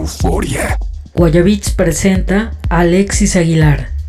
Euforia. Guayabits presenta a Alexis Aguilar.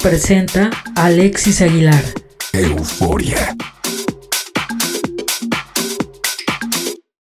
Presenta Alexis Aguilar.